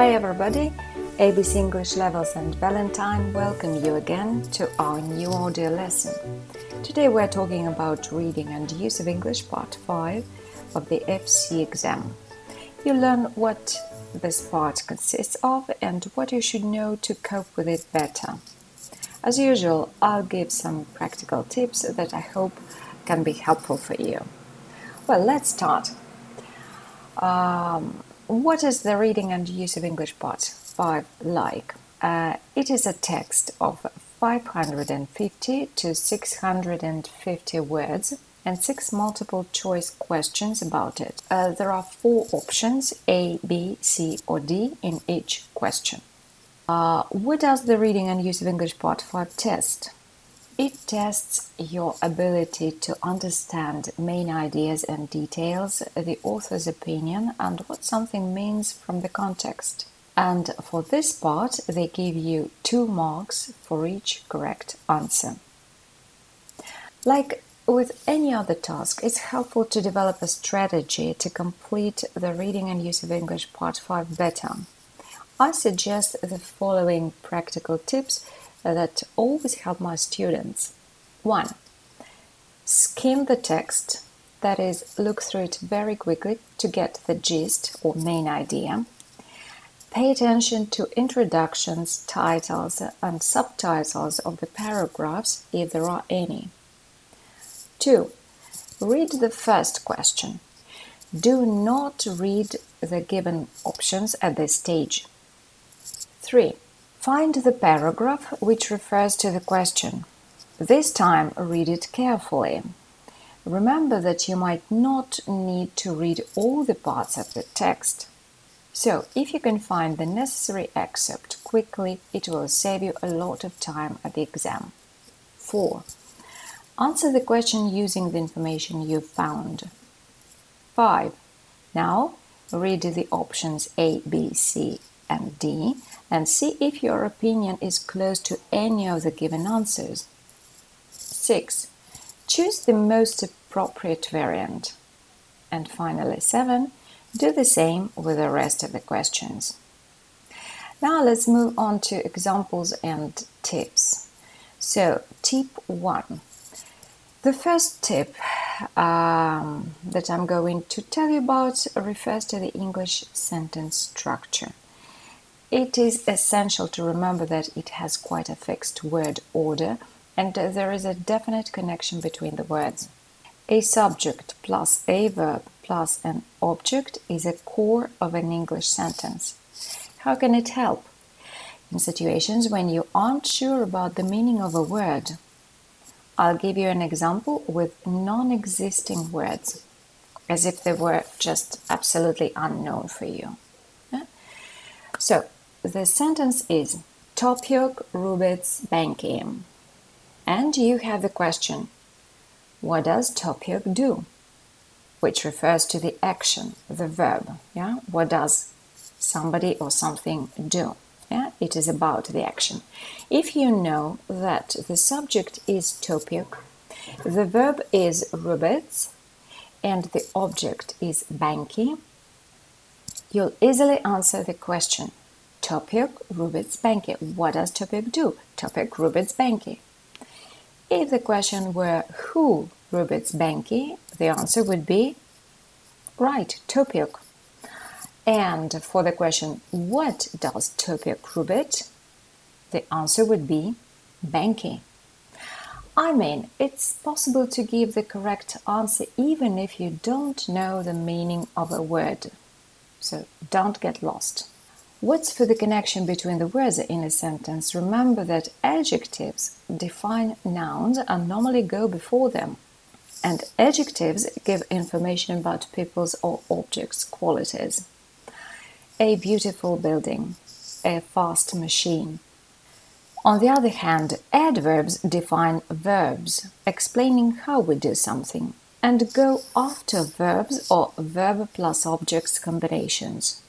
Hi everybody, ABC English Levels and Valentine welcome you again to our new audio lesson. Today we're talking about reading and use of English part 5 of the FCE exam. You learn what this part consists of and what you should know to cope with it better. As usual, I'll give some practical tips that I hope can be helpful for you. Well, let's start. Um, what is the reading and use of English part 5 like? Uh, it is a text of 550 to 650 words and six multiple choice questions about it. Uh, there are four options A, B, C, or D in each question. Uh, what does the reading and use of English part 5 test? It tests your ability to understand main ideas and details, the author's opinion, and what something means from the context. And for this part, they give you two marks for each correct answer. Like with any other task, it's helpful to develop a strategy to complete the reading and use of English Part 5 better. I suggest the following practical tips that always help my students. 1. Skim the text, that is, look through it very quickly to get the gist or main idea. Pay attention to introductions, titles, and subtitles of the paragraphs if there are any. 2. Read the first question. Do not read the given options at this stage. 3. Find the paragraph which refers to the question. This time read it carefully. Remember that you might not need to read all the parts of the text. So, if you can find the necessary excerpt quickly, it will save you a lot of time at the exam. 4. Answer the question using the information you've found. 5. Now, read the options A, B, C, and D and see if your opinion is close to any of the given answers. 6. Choose the most appropriate variant. And finally, 7. Do the same with the rest of the questions. Now let's move on to examples and tips. So, tip 1. The first tip um, that I'm going to tell you about refers to the English sentence structure. It is essential to remember that it has quite a fixed word order and there is a definite connection between the words. A subject plus a verb plus an object is a core of an English sentence. How can it help? In situations when you aren't sure about the meaning of a word. I'll give you an example with non existing words, as if they were just absolutely unknown for you. So, the sentence is Topyok Rubets Bankim. And you have the question, what does Topyok do? Which refers to the action, the verb. Yeah, what does somebody or something do? Yeah, it is about the action. If you know that the subject is Topyok, the verb is Rubets, and the object is Banki, you'll easily answer the question Topyok Rubets Banki. What does Topyok do? Topyok Rubets Banki. If the question were who Rubets Banki, the answer would be right, Topyok. And for the question what does Topyok Rubet, the answer would be Banki. I mean, it's possible to give the correct answer even if you don't know the meaning of a word. So don't get lost. What's for the connection between the words in a sentence? Remember that adjectives define nouns and normally go before them. And adjectives give information about people's or objects' qualities. A beautiful building, a fast machine. On the other hand, adverbs define verbs, explaining how we do something, and go after verbs or verb plus objects combinations.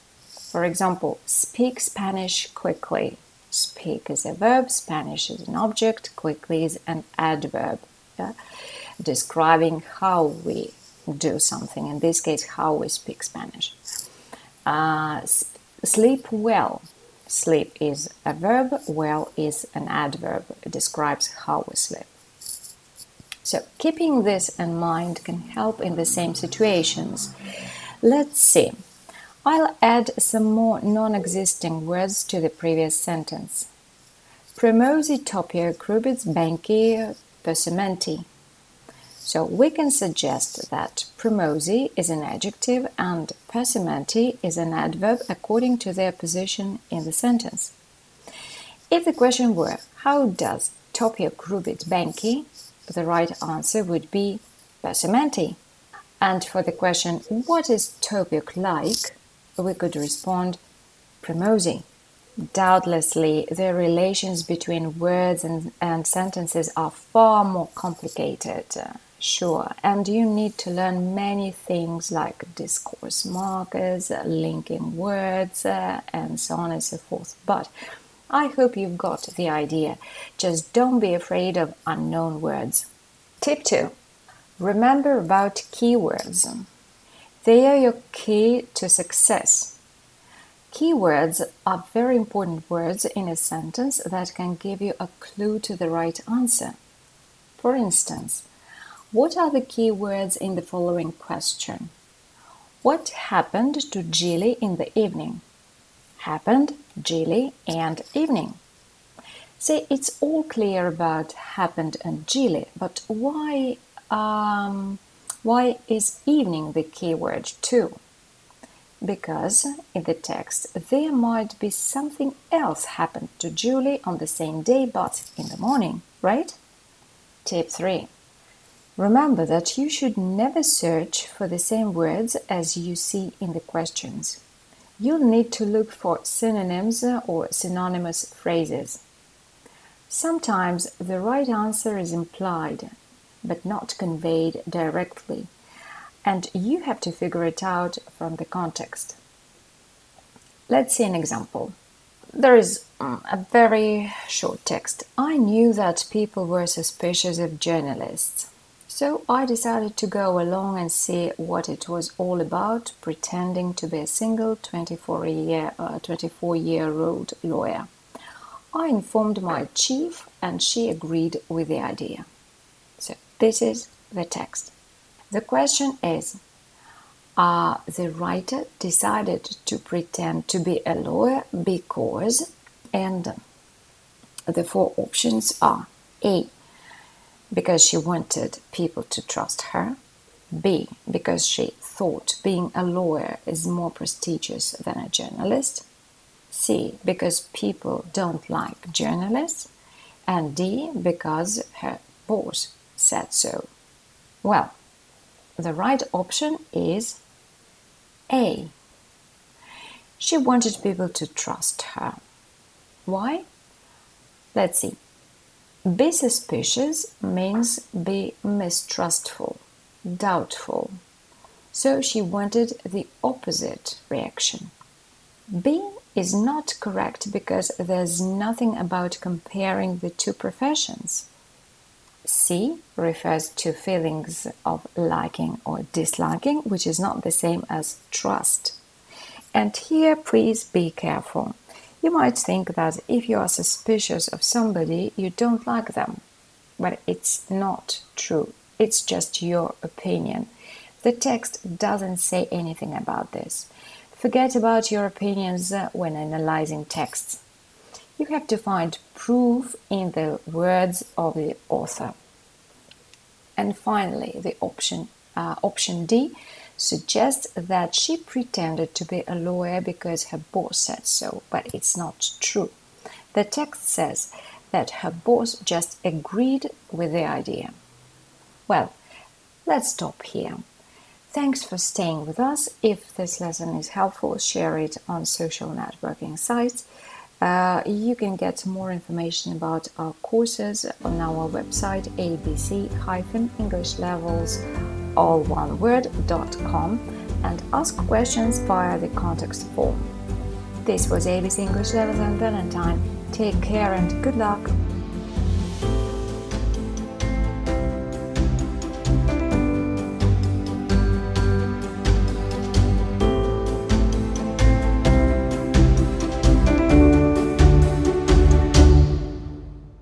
For example, speak Spanish quickly. Speak is a verb, Spanish is an object, quickly is an adverb, yeah? describing how we do something. In this case, how we speak Spanish. Uh, Sleep well. Sleep is a verb, well is an adverb. It describes how we sleep. So, keeping this in mind can help in the same situations. Let's see. I'll add some more non existing words to the previous sentence. Promosi topia crubits banki persimenti. So we can suggest that promosi is an adjective and persimenti is an adverb according to their position in the sentence. If the question were, how does Topia crubit banki? The right answer would be persimenti. And for the question, what is Topiok like? We could respond promosi. Doubtlessly, the relations between words and, and sentences are far more complicated. Sure, and you need to learn many things like discourse markers, uh, linking words, uh, and so on and so forth. But I hope you've got the idea. Just don't be afraid of unknown words. Tip 2 Remember about keywords. They are your key to success. Keywords are very important words in a sentence that can give you a clue to the right answer. For instance, what are the key words in the following question? What happened to Jilly in the evening? Happened, Jilly, and evening. See, it's all clear about happened and Jilly, but why um, why is evening the key word too? Because in the text there might be something else happened to Julie on the same day but in the morning, right? Tip 3. Remember that you should never search for the same words as you see in the questions. You'll need to look for synonyms or synonymous phrases. Sometimes the right answer is implied, but not conveyed directly, and you have to figure it out from the context. Let's see an example. There is mm, a very short text. I knew that people were suspicious of journalists. So I decided to go along and see what it was all about, pretending to be a single 24 year, uh, 24 year old lawyer. I informed my chief, and she agreed with the idea. This is the text. The question is uh, The writer decided to pretend to be a lawyer because, and the four options are A because she wanted people to trust her. B. Because she thought being a lawyer is more prestigious than a journalist. C. Because people don't like journalists. And D. Because her boss said so. Well, the right option is A. She wanted people to trust her. Why? Let's see. Be suspicious means be mistrustful, doubtful. So she wanted the opposite reaction. B is not correct because there's nothing about comparing the two professions. C refers to feelings of liking or disliking, which is not the same as trust. And here, please be careful. You might think that if you are suspicious of somebody, you don't like them. But it's not true. It's just your opinion. The text doesn't say anything about this. Forget about your opinions when analyzing texts. You have to find proof in the words of the author. And finally, the option uh, option D suggests that she pretended to be a lawyer because her boss said so, but it's not true. The text says that her boss just agreed with the idea. Well, let's stop here. Thanks for staying with us. If this lesson is helpful, share it on social networking sites. Uh, you can get more information about our courses on our website abc-englishlevels.com all one word.com and ask questions via the context form. This was ABC English Levels and Valentine. Take care and good luck!